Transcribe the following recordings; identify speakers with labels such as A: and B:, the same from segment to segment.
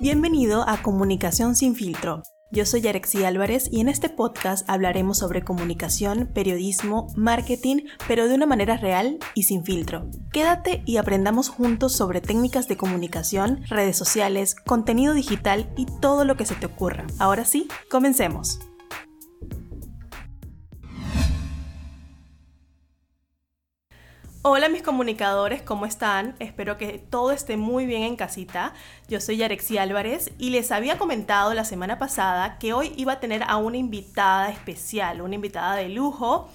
A: Bienvenido a Comunicación sin filtro. Yo soy Yarexi Álvarez y en este podcast hablaremos sobre comunicación, periodismo, marketing, pero de una manera real y sin filtro. Quédate y aprendamos juntos sobre técnicas de comunicación, redes sociales, contenido digital y todo lo que se te ocurra. Ahora sí, comencemos. Hola mis comunicadores, ¿cómo están? Espero que todo esté muy bien en casita. Yo soy Yarexi Álvarez y les había comentado la semana pasada que hoy iba a tener a una invitada especial, una invitada de lujo.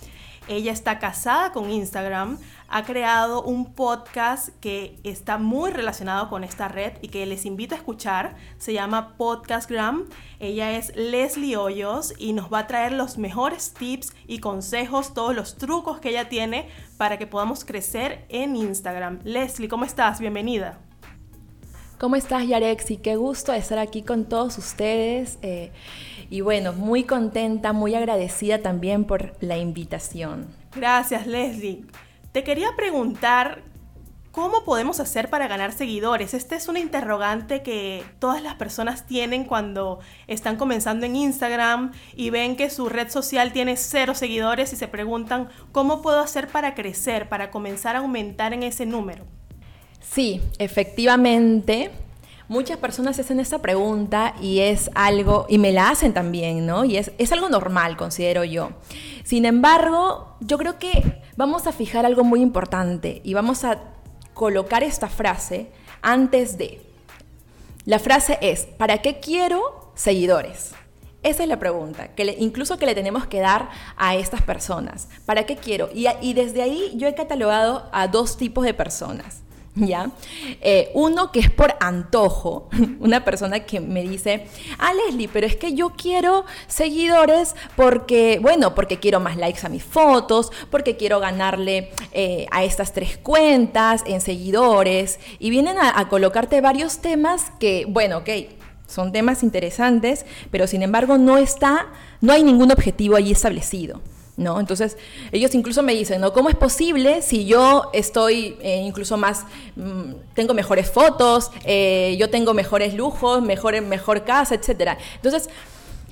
A: Ella está casada con Instagram, ha creado un podcast que está muy relacionado con esta red y que les invito a escuchar. Se llama Podcastgram. Ella es Leslie Hoyos y nos va a traer los mejores tips y consejos, todos los trucos que ella tiene para que podamos crecer en Instagram. Leslie, ¿cómo estás? Bienvenida.
B: ¿Cómo estás, Yarexi? Qué gusto estar aquí con todos ustedes. Eh, y bueno, muy contenta, muy agradecida también por la invitación.
A: Gracias, Leslie. Te quería preguntar ¿Cómo podemos hacer para ganar seguidores? Este es una interrogante que todas las personas tienen cuando están comenzando en Instagram y ven que su red social tiene cero seguidores y se preguntan cómo puedo hacer para crecer, para comenzar a aumentar en ese número.
B: Sí, efectivamente. Muchas personas hacen esta pregunta y es algo, y me la hacen también, ¿no? Y es, es algo normal, considero yo. Sin embargo, yo creo que vamos a fijar algo muy importante y vamos a colocar esta frase antes de. La frase es, ¿para qué quiero seguidores? Esa es la pregunta, que incluso que le tenemos que dar a estas personas. ¿Para qué quiero? Y, y desde ahí yo he catalogado a dos tipos de personas. ¿ya? Eh, uno que es por antojo, una persona que me dice, ah, Leslie, pero es que yo quiero seguidores porque, bueno, porque quiero más likes a mis fotos, porque quiero ganarle eh, a estas tres cuentas en seguidores, y vienen a, colocarte varios temas que, bueno, ok, son temas interesantes, pero sin embargo no está, no hay ningún objetivo allí establecido. ¿No? Entonces, ellos incluso me dicen, ¿no? ¿Cómo es posible si yo estoy eh, incluso más, mm, tengo mejores fotos, eh, yo tengo mejores lujos, mejor, mejor casa, etcétera? Entonces,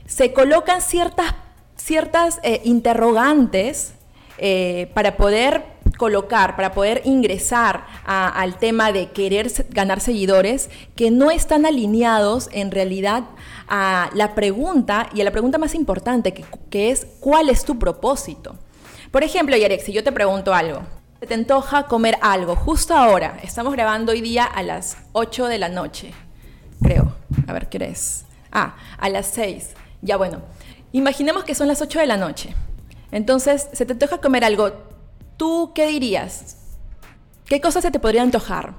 B: se colocan ciertas, ciertas eh, interrogantes para poder colocar, para poder ingresar al tema de querer ganar seguidores que no están alineados en realidad a la pregunta y a la pregunta más importante que, es ¿cuál es tu propósito? Por ejemplo, Yarek, si yo te pregunto algo, ¿te antoja comer algo justo ahora? Estamos grabando hoy día a las 8 de la noche, creo. A ver, ¿qué es? Ah, a las 6. Ya bueno, imaginemos que son las 8 de la noche. Entonces, se te antoja comer algo ¿Tú qué dirías? ¿Qué cosas se te podría antojar?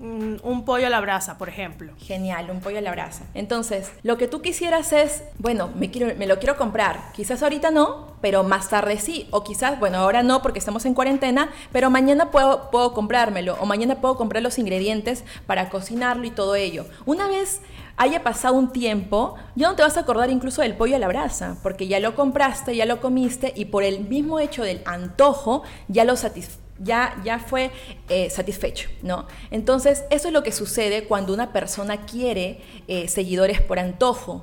A: Mm, un pollo a la brasa, por ejemplo.
B: Genial, un pollo a la brasa. Entonces, lo que tú quisieras es, bueno, me, quiero, me lo quiero comprar. Quizás ahorita no, pero más tarde sí. O quizás, bueno, ahora no porque estamos en cuarentena, pero mañana puedo, puedo comprármelo. O mañana puedo comprar los ingredientes para cocinarlo y todo ello. Una vez haya pasado un tiempo, ya no te vas a acordar incluso del pollo a la brasa, porque ya lo compraste, ya lo comiste y por el mismo hecho del antojo ya lo ya, ya fue eh, satisfecho, ¿no? Entonces, eso es lo que sucede cuando una persona quiere eh, seguidores por antojo,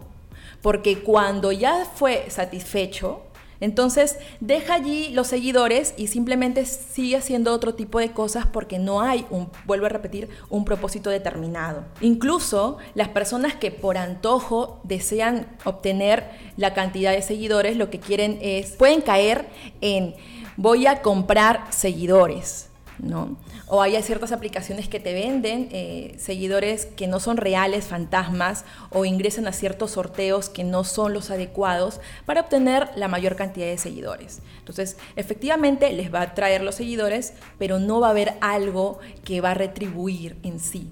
B: porque cuando ya fue satisfecho, entonces, deja allí los seguidores y simplemente sigue haciendo otro tipo de cosas porque no hay, un, vuelvo a repetir, un propósito determinado. Incluso las personas que por antojo desean obtener la cantidad de seguidores, lo que quieren es, pueden caer en voy a comprar seguidores. ¿No? O hay ciertas aplicaciones que te venden eh, seguidores que no son reales, fantasmas, o ingresan a ciertos sorteos que no son los adecuados para obtener la mayor cantidad de seguidores. Entonces, efectivamente les va a traer los seguidores, pero no va a haber algo que va a retribuir en sí.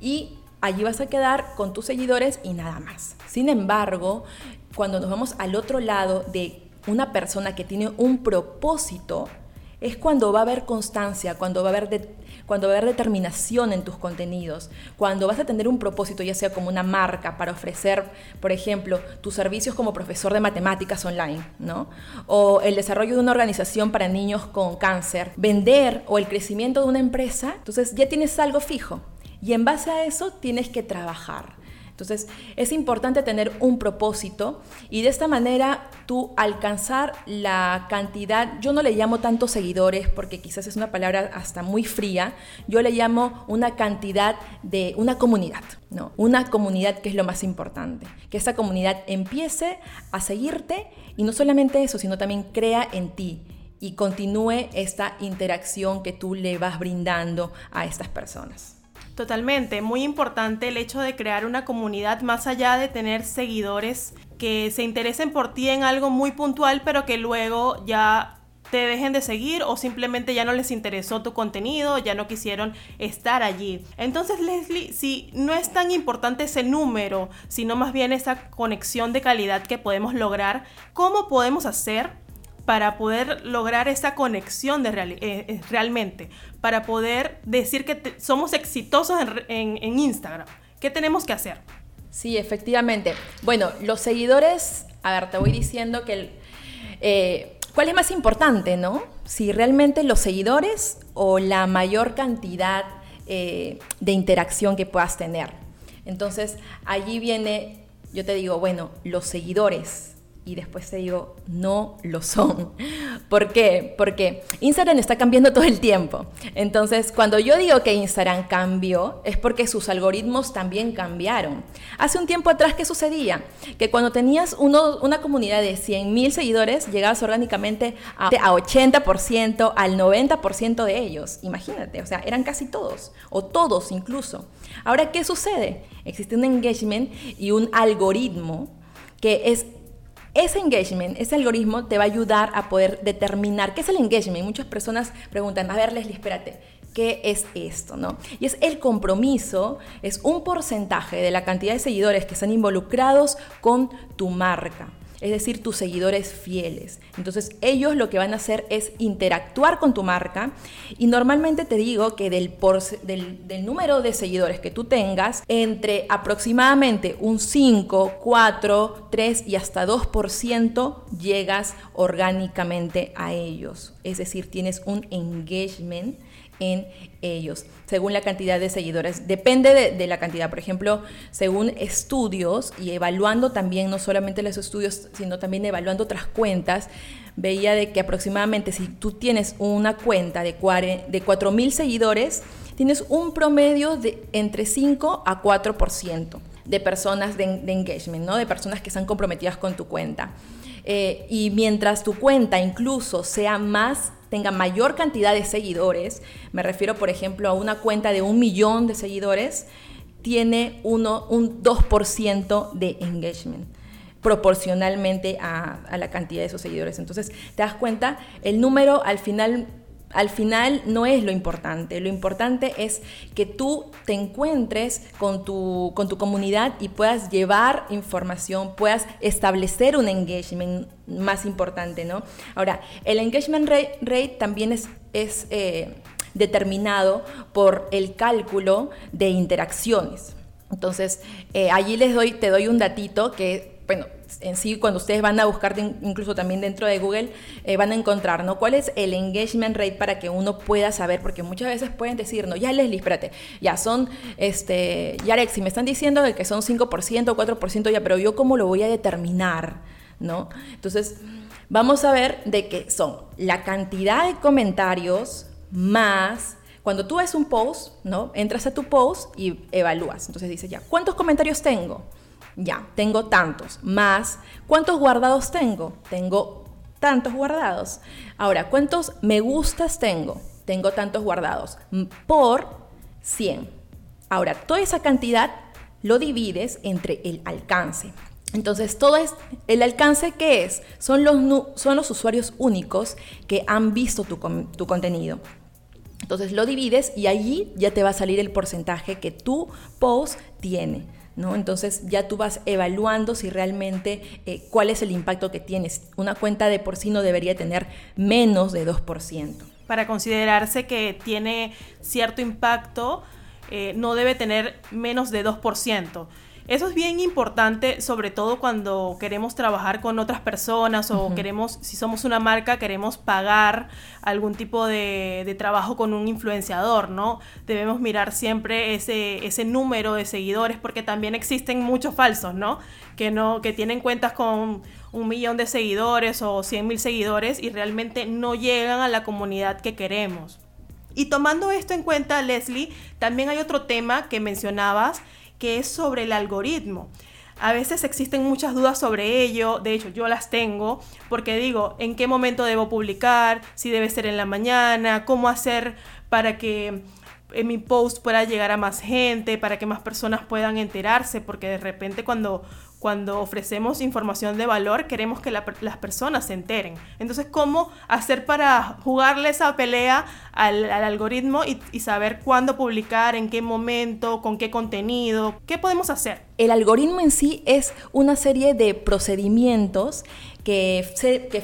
B: Y allí vas a quedar con tus seguidores y nada más. Sin embargo, cuando nos vamos al otro lado de una persona que tiene un propósito, es cuando va a haber constancia, cuando va a haber, cuando va a haber determinación en tus contenidos, cuando vas a tener un propósito, ya sea como una marca para ofrecer, por ejemplo, tus servicios como profesor de matemáticas online, ¿no? O el desarrollo de una organización para niños con cáncer, vender o el crecimiento de una empresa, entonces ya tienes algo fijo. Y en base a eso tienes que trabajar. Entonces, es importante tener un propósito y de esta manera tú alcanzar la cantidad, yo no le llamo tantos seguidores porque quizás es una palabra hasta muy fría, yo le llamo una cantidad de una comunidad, ¿no? Una comunidad que es lo más importante, que esa comunidad empiece a seguirte y no solamente eso, sino también crea en ti y continúe esta interacción que tú le vas brindando a estas personas.
A: Totalmente, muy importante el hecho de crear una comunidad más allá de tener seguidores que se interesen por ti en algo muy puntual, pero que luego ya te dejen de seguir o simplemente ya no les interesó tu contenido, ya no quisieron estar allí. Entonces, Leslie, si no es tan importante ese número, sino más bien esa conexión de calidad que podemos lograr, ¿cómo podemos hacer para poder lograr esa conexión de eh, eh, realmente, para poder decir que somos exitosos en, Instagram. ¿Qué tenemos que hacer?
B: Sí, efectivamente. Bueno, los seguidores, a ver, te voy diciendo que eh, ¿cuál es más importante, no? Si realmente los seguidores o la mayor cantidad de interacción que puedas tener. Entonces, allí viene, yo te digo, bueno, los seguidores y después te digo, no lo son. ¿Por qué? Porque Instagram está cambiando todo el tiempo. Entonces, cuando yo digo que Instagram cambió, es porque sus algoritmos también cambiaron. Hace un tiempo atrás, ¿qué sucedía? Que cuando tenías uno, una comunidad de 100.000 seguidores, llegabas orgánicamente a, a 80%, al 90% de ellos. Imagínate, o sea, eran casi todos, o todos incluso. Ahora, ¿qué sucede? Existe un engagement y un algoritmo que es ese engagement, ese algoritmo te va a ayudar a poder determinar qué es el engagement. Muchas personas preguntan, a ver, Leslie, espérate, ¿qué es esto? ¿no? Y es el compromiso, es un porcentaje de la cantidad de seguidores que están involucrados con tu marca es decir, tus seguidores fieles. Entonces ellos lo que van a hacer es interactuar con tu marca y normalmente te digo que del, del, número de seguidores que tú tengas, entre aproximadamente un 5, 4, 3 y hasta 2% llegas orgánicamente a ellos. Es decir, tienes un engagement en ellos, según la cantidad de seguidores. Depende de, la cantidad, por ejemplo, según estudios y evaluando también, no solamente los estudios, sino también evaluando otras cuentas, veía de que aproximadamente si tú tienes una cuenta de, de 4.000 seguidores, tienes un promedio de entre 5 a 4% de personas de, de engagement, ¿no? de personas que están comprometidas con tu cuenta. Eh, y mientras tu cuenta incluso sea más, tenga mayor cantidad de seguidores, me refiero por ejemplo a una cuenta de un millón de seguidores, tiene uno, un 2% de engagement proporcionalmente a, a la cantidad de esos seguidores. Entonces, te das cuenta, el número al final al final no es lo importante, lo importante es que tú te encuentres con tu, con tu comunidad y puedas llevar información, puedas establecer un engagement más importante, ¿no? Ahora, el engagement rate, también es, es eh, determinado por el cálculo de interacciones. Entonces, eh, allí les doy, te doy un datito que, bueno, en sí, cuando ustedes van a buscar, incluso también dentro de Google, eh, van a encontrar, ¿no? ¿Cuál es el engagement rate para que uno pueda saber? Porque muchas veces pueden decir, no, ya Leslie, espérate, ya son, este, ya Alex, si me están diciendo que son 5%, 4%, ya, pero yo cómo lo voy a determinar, ¿no? Entonces, vamos a ver de qué son la cantidad de comentarios más cuando tú ves un post, ¿no? Entras a tu post y evalúas. Entonces dices, ya, ¿cuántos comentarios tengo? Ya, tengo tantos. Más, ¿cuántos guardados tengo? Tengo tantos guardados. Ahora, ¿cuántos me gustas tengo? Tengo tantos guardados. Por 100. Ahora, toda esa cantidad lo divides entre el alcance. Entonces, todo es el alcance que es, son los, son los usuarios únicos que han visto tu, tu contenido. Entonces lo divides y allí ya te va a salir el porcentaje que tu post tiene. ¿No? Entonces ya tú vas evaluando si realmente eh, cuál es el impacto que tienes. Una cuenta de por sí no debería tener menos de 2%.
A: Para considerarse que tiene cierto impacto, eh, no debe tener menos de 2%. Eso es bien importante, sobre todo cuando queremos trabajar con otras personas o queremos, si somos una marca, queremos pagar algún tipo de, trabajo con un influenciador, ¿no? Debemos mirar siempre ese, ese número de seguidores porque también existen muchos falsos, ¿no? Que, no, que tienen cuentas con un millón de seguidores o cien mil seguidores y realmente no llegan a la comunidad que queremos. Y tomando esto en cuenta, Leslie, también hay otro tema que mencionabas que es sobre el algoritmo. A veces existen muchas dudas sobre ello, de hecho yo las tengo, porque digo, ¿en qué momento debo publicar? Si debe ser en la mañana, cómo hacer para que en mi post pueda llegar a más gente, para que más personas puedan enterarse, porque de repente cuando cuando ofrecemos información de valor, queremos que las personas se enteren. Entonces, ¿cómo hacer para jugarle esa pelea al, algoritmo y, saber cuándo publicar, en qué momento, con qué contenido? ¿Qué podemos hacer?
B: El algoritmo en sí es una serie de procedimientos que,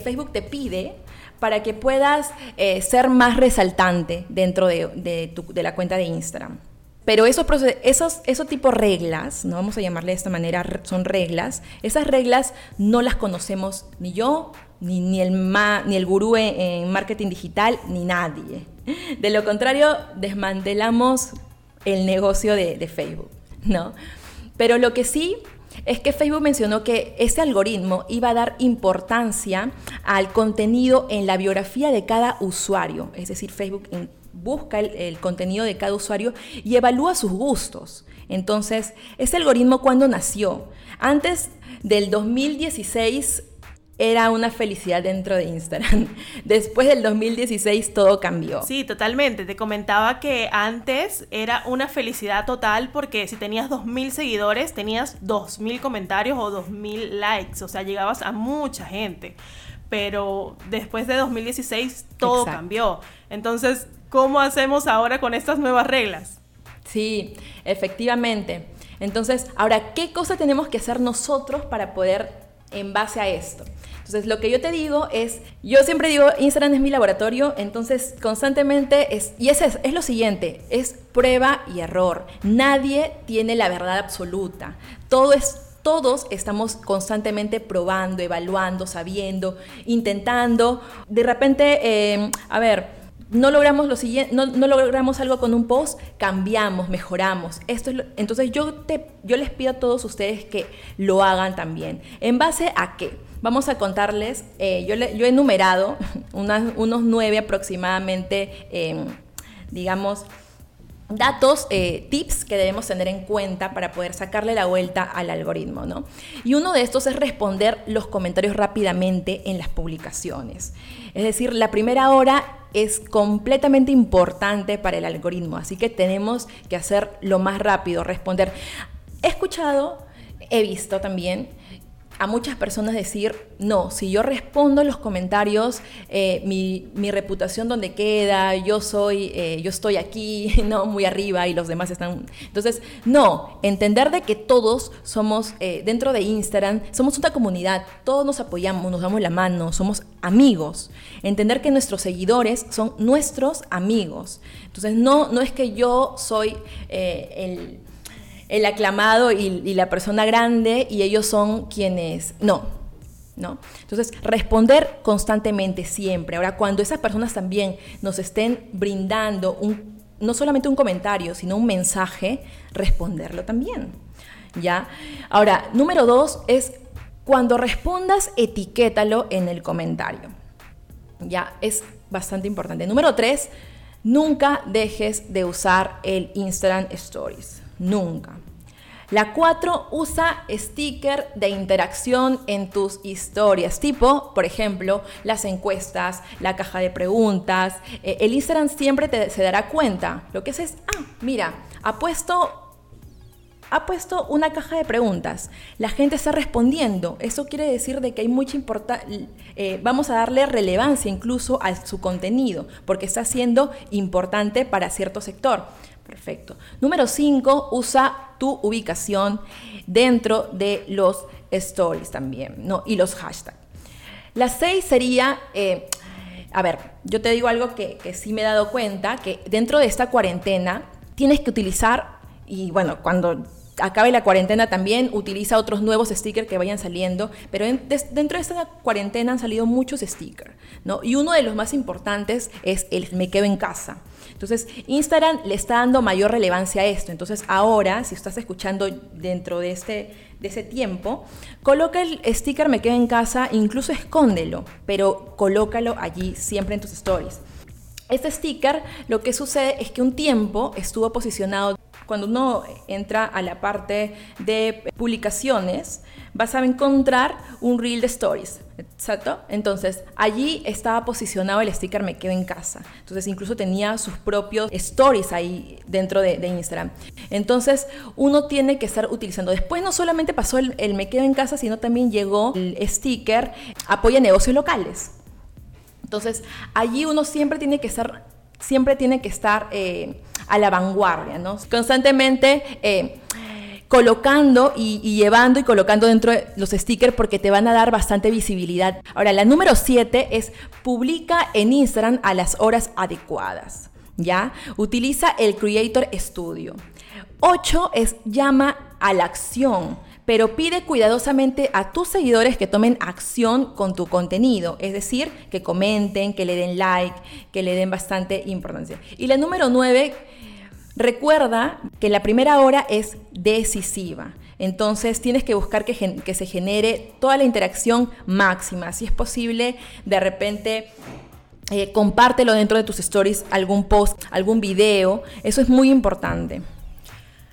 B: Facebook te pide para que puedas eh, ser más resaltante dentro de, de, tu, de la cuenta de Instagram. Pero esos, esos, esos tipos reglas, no vamos a llamarle de esta manera, son reglas, esas reglas no las conocemos ni yo, ni, ni, el, ma, ni el gurú en, marketing digital, ni nadie. De lo contrario, desmantelamos el negocio de, de Facebook, ¿no? Pero lo que sí es que Facebook mencionó que ese algoritmo iba a dar importancia al contenido en la biografía de cada usuario. Es decir, Facebook busca el, contenido de cada usuario y evalúa sus gustos. Entonces, ese algoritmo cuando nació, antes del 2016 era una felicidad dentro de Instagram. Después del 2016 todo cambió.
A: Sí, totalmente. Te comentaba que antes era una felicidad total porque si tenías 2.000 seguidores, tenías 2.000 comentarios o 2.000 likes. O sea, llegabas a mucha gente. Pero después de 2016 todo cambió. Entonces, ¿Cómo hacemos ahora con estas nuevas reglas?
B: Sí, efectivamente. Entonces, ahora, ¿qué cosa tenemos que hacer nosotros para poder en base a esto? Entonces, lo que yo te digo es, yo siempre digo, Instagram es mi laboratorio, entonces constantemente es, y es, es lo siguiente, es prueba y error. Nadie tiene la verdad absoluta. Todo es todos estamos constantemente probando, evaluando, sabiendo, intentando. De repente, eh, a ver, no logramos, lo siguiente, no, logramos algo con un post, cambiamos, mejoramos. Esto es entonces yo, te, yo les pido a todos ustedes que lo hagan también. ¿En base a qué? Vamos a contarles, eh, yo, yo he enumerado unos nueve aproximadamente, em, digamos, datos, eh, tips que debemos tener en cuenta para poder sacarle la vuelta al algoritmo, ¿no? Y uno de estos es responder los comentarios rápidamente en las publicaciones. Es decir, la primera hora es completamente importante para el algoritmo, así que tenemos que hacer lo más rápido, responder. He escuchado, he visto también a muchas personas decir, no, si yo respondo los comentarios, eh, mi, reputación donde queda, yo soy, eh, yo estoy aquí, no muy arriba y los demás están. Entonces, no, entender de que todos somos eh, dentro de Instagram, somos una comunidad, todos nos apoyamos, nos damos la mano, somos amigos. Entender que nuestros seguidores son nuestros amigos. Entonces, no, no es que yo soy el el aclamado y, la persona grande y ellos son quienes... No, ¿no? Entonces, responder constantemente, siempre. Ahora, cuando esas personas también nos estén brindando un, no solamente un comentario, sino un mensaje, responderlo también. ¿Ya? Ahora, número dos es cuando respondas, etiquétalo en el comentario. Ya, es bastante importante. Número tres, nunca dejes de usar el Instagram Stories. Nunca. La 4 usa sticker de interacción en tus historias, tipo, por ejemplo, las encuestas, la caja de preguntas. Eh, el Instagram siempre te, se dará cuenta. Lo que es es, ah, mira, ha puesto ha puesto una caja de preguntas. La gente está respondiendo. Eso quiere decir de que hay mucha importancia, eh, vamos a darle relevancia incluso a su contenido, porque está siendo importante para cierto sector. Perfecto. Número 5, usa tu ubicación dentro de los stories también, ¿no? Y los hashtags. La 6 sería, eh, a ver, yo te digo algo que, que sí me he dado cuenta, que dentro de esta cuarentena tienes que utilizar, y bueno, cuando acabe la cuarentena también utiliza otros nuevos stickers que vayan saliendo, pero dentro de esta cuarentena han salido muchos stickers, ¿no? Y uno de los más importantes es el me quedo en casa. Entonces, Instagram le está dando mayor relevancia a esto. Entonces, ahora, si estás escuchando dentro de este de ese tiempo, coloca el sticker me quedo en casa, incluso escóndelo, pero colócalo allí siempre en tus stories. Este sticker lo que sucede es que un tiempo estuvo posicionado cuando uno entra a la parte de publicaciones, vas a encontrar un reel de stories. ¿Exacto? Entonces, allí estaba posicionado el sticker Me Quedo en Casa. Entonces, incluso tenía sus propios stories ahí dentro de, Instagram. Entonces, uno tiene que estar utilizando. Después, no solamente pasó el, Me Quedo en Casa, sino también llegó el sticker Apoya negocios locales. Entonces, allí uno siempre tiene que estar, siempre tiene que estar eh, a la vanguardia, ¿no? Constantemente eh, colocando y, llevando y colocando dentro de los stickers porque te van a dar bastante visibilidad. Ahora, la número 7 es publica en Instagram a las horas adecuadas, ¿ya? Utiliza el Creator Studio. 8 es llama a la acción pero pide cuidadosamente a tus seguidores que tomen acción con tu contenido, es decir, que comenten, que le den like, que le den bastante importancia. Y la número nueve, recuerda que la primera hora es decisiva. Entonces tienes que buscar que, se genere toda la interacción máxima. Si es posible, de repente eh, compártelo dentro de tus stories, algún post, algún video. Eso es muy importante.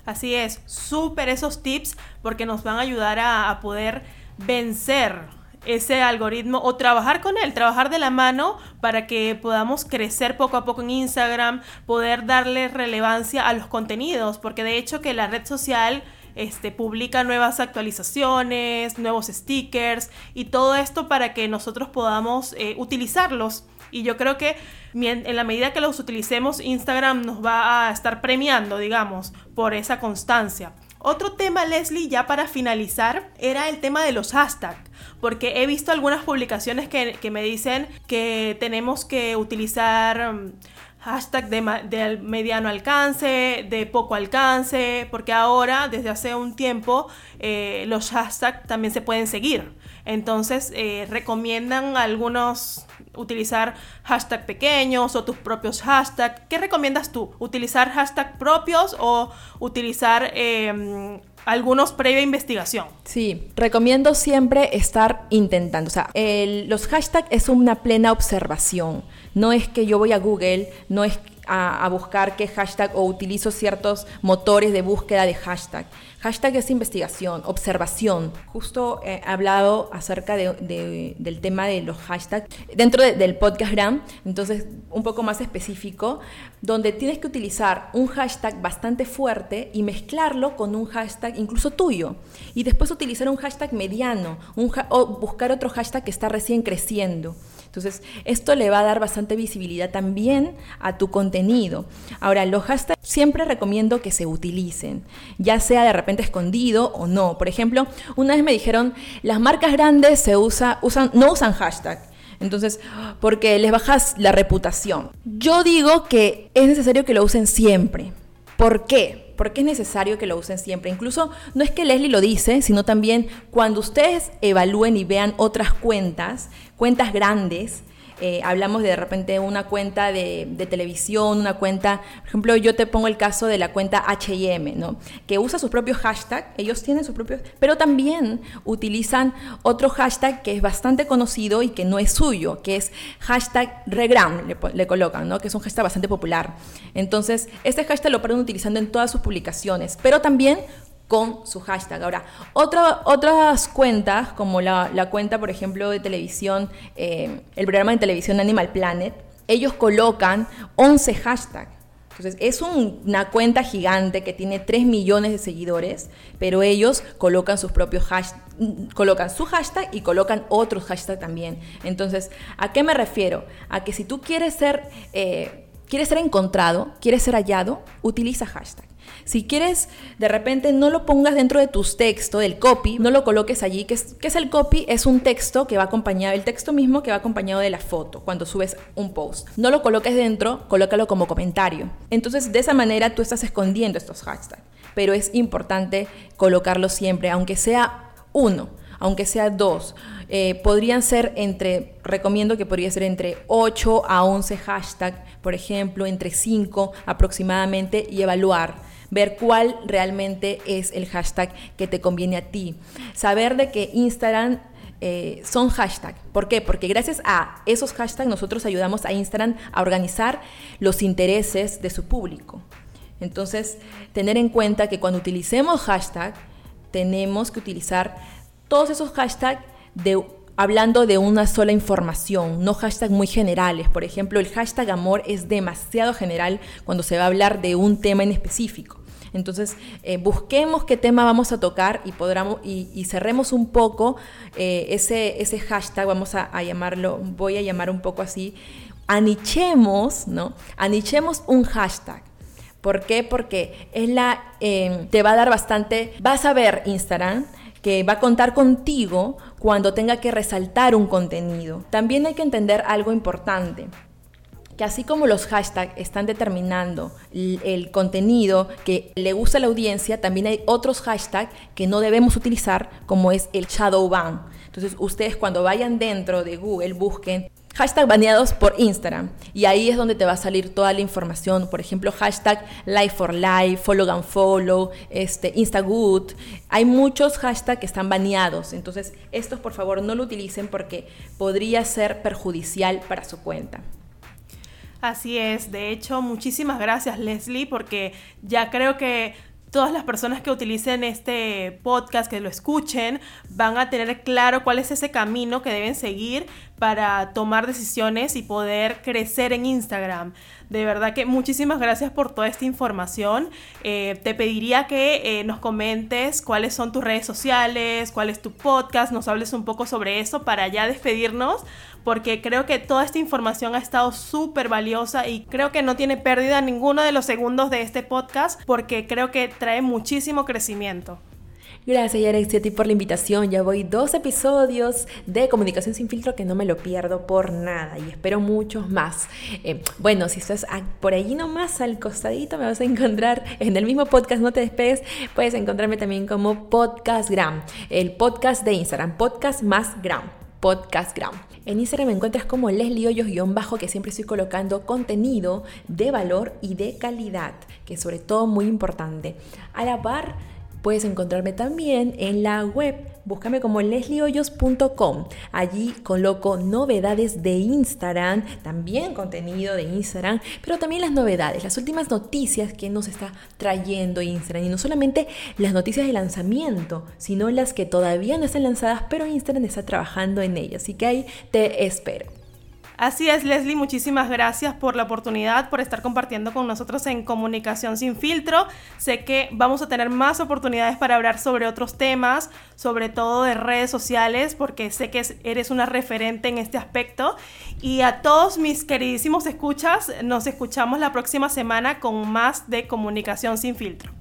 A: Así es, súper esos tips porque nos van a ayudar a, poder vencer ese algoritmo o trabajar con él, trabajar de la mano para que podamos crecer poco a poco en Instagram, poder darle relevancia a los contenidos, porque de hecho que la red social este, publica nuevas actualizaciones, nuevos stickers y todo esto para que nosotros podamos eh, utilizarlos. Y yo creo que en la medida que los utilicemos, Instagram nos va a estar premiando, digamos, por esa constancia. Otro tema, Leslie, ya para finalizar, era el tema de los hashtags, porque he visto algunas publicaciones que, me dicen que tenemos que utilizar mm, hashtag de, mediano alcance, de poco alcance, porque ahora, desde hace un tiempo, eh, los hashtags también se pueden seguir. Entonces, eh, recomiendan algunos utilizar hashtag pequeños o tus propios hashtags. ¿Qué recomiendas tú? ¿Utilizar hashtag propios o utilizar em, algunos previa investigación?
B: Sí, recomiendo siempre estar intentando. O sea, los hashtags es una plena observación. No es que yo voy a Google, no es a, buscar qué hashtag o utilizo ciertos motores de búsqueda de hashtag. Hashtag es investigación, observación. Justo he hablado acerca del tema de los hashtags dentro del podcast Gram, entonces un poco más específico, donde tienes que utilizar un hashtag bastante fuerte y mezclarlo con un hashtag incluso tuyo. Y después utilizar un hashtag mediano o buscar otro hashtag que está recién creciendo. Entonces, esto le va a dar bastante visibilidad también a tu contenido. Ahora, los hashtags siempre recomiendo que se utilicen, ya sea de repente escondido o no. Por ejemplo, una vez me dijeron, las marcas grandes se usa, usan, no usan hashtag. Entonces, porque les bajas la reputación. Yo digo que es necesario que lo usen siempre. ¿Por qué? Porque es necesario que lo usen siempre. Incluso no es que Leslie lo dice, sino también cuando ustedes evalúen y vean otras cuentas, cuentas grandes, eh, hablamos de, de repente una cuenta de, televisión, una cuenta, por ejemplo, yo te pongo el caso de la cuenta HM, ¿no? Que usa sus propios hashtags, ellos tienen sus propios, pero también utilizan otro hashtag que es bastante conocido y que no es suyo, que es hashtag regram, le, le colocan, ¿no? Que es un hashtag bastante popular. Entonces, este hashtag lo pueden utilizando en todas sus publicaciones, pero también con su hashtag. Ahora, otras cuentas, como la, cuenta, por ejemplo, de televisión, eh, el programa de televisión Animal Planet, ellos colocan 11 hashtags. Entonces, es una cuenta gigante que tiene 3 millones de seguidores, pero ellos colocan sus propios hashtags, colocan su hashtag y colocan otros hashtags también. Entonces, ¿a qué me refiero? A que si tú quieres ser... Eh, ¿Quieres ser encontrado? ¿Quieres ser hallado? Utiliza hashtag. Si quieres, de repente no lo pongas dentro de tus textos, del copy, no lo coloques allí. ¿Qué es, es, el copy? Es un texto que va acompañado, el texto mismo que va acompañado de la foto cuando subes un post. No lo coloques dentro, colócalo como comentario. Entonces, de esa manera tú estás escondiendo estos hashtags. Pero es importante colocarlo siempre, aunque sea uno, aunque sea dos eh, podrían ser entre, recomiendo que podría ser entre 8 a 11 hashtags, por ejemplo, entre 5 aproximadamente y evaluar ver cuál realmente es el hashtag que te conviene a ti. Saber de que Instagram eh, son hashtags. ¿Por qué? Porque gracias a esos hashtags nosotros ayudamos a Instagram a organizar los intereses de su público. Entonces, tener en cuenta que cuando utilicemos hashtag, tenemos que utilizar todos esos hashtags hablando de una sola información, no hashtags muy generales. Por ejemplo, el hashtag amor es demasiado general cuando se va a hablar de un tema en específico. Entonces, eh, busquemos qué tema vamos a tocar y, podamos, y, cerremos un poco eh, ese, ese hashtag, vamos a, llamarlo, voy a llamar un poco así, anichemos, ¿no? Anichemos un hashtag. ¿Por qué? Porque es la, eh, te va a dar bastante, vas a ver Instagram, que va a contar contigo cuando tenga que resaltar un contenido. También hay que entender algo importante que así como los hashtags están determinando el, contenido que le gusta a la audiencia, también hay otros hashtags que no debemos utilizar, como es el shadow ban. Entonces, ustedes cuando vayan dentro de Google, busquen hashtag baneados por Instagram. Y ahí es donde te va a salir toda la información. Por ejemplo, hashtag life for life, follow and follow, este, instagood. Hay muchos hashtags que están baneados. Entonces, estos por favor no lo utilicen porque podría ser perjudicial para su cuenta.
A: Así es, de hecho, muchísimas gracias Leslie porque ya creo que todas las personas que utilicen este podcast, que lo escuchen, van a tener claro cuál es ese camino que deben seguir para tomar decisiones y poder crecer en Instagram. De verdad que muchísimas gracias por toda esta información. Eh, te pediría que eh, nos comentes cuáles son tus redes sociales, cuál es tu podcast, nos hables un poco sobre eso para ya despedirnos, porque creo que toda esta información ha estado súper valiosa y creo que no tiene pérdida ninguno de los segundos de este podcast, porque creo que trae muchísimo crecimiento.
B: Gracias, Yarexia, a ti por la invitación. Ya voy dos episodios de Comunicación sin filtro que no me lo pierdo por nada y espero muchos más. Eh, bueno, si estás por allí nomás al costadito, me vas a encontrar en el mismo podcast, no te despegues. Puedes encontrarme también como Podcastgram, el podcast de Instagram, Podcast más Gram. Podcastgram. En Instagram me encuentras como Leslie Hoyos-bajo, que siempre estoy colocando contenido de valor y de calidad, que es sobre todo muy importante. A la par, Puedes encontrarme también en la web, búscame como lesliehoyos.com. Allí coloco novedades de Instagram, también contenido de Instagram, pero también las novedades, las últimas noticias que nos está trayendo Instagram. Y no solamente las noticias de lanzamiento, sino las que todavía no están lanzadas, pero Instagram está trabajando en ellas. Así que ahí te espero.
A: Así es, Leslie, muchísimas gracias por la oportunidad, por estar compartiendo con nosotros en Comunicación sin filtro. Sé que vamos a tener más oportunidades para hablar sobre otros temas, sobre todo de redes sociales, porque sé que eres una referente en este aspecto. Y a todos mis queridísimos escuchas, nos escuchamos la próxima semana con más de Comunicación sin filtro.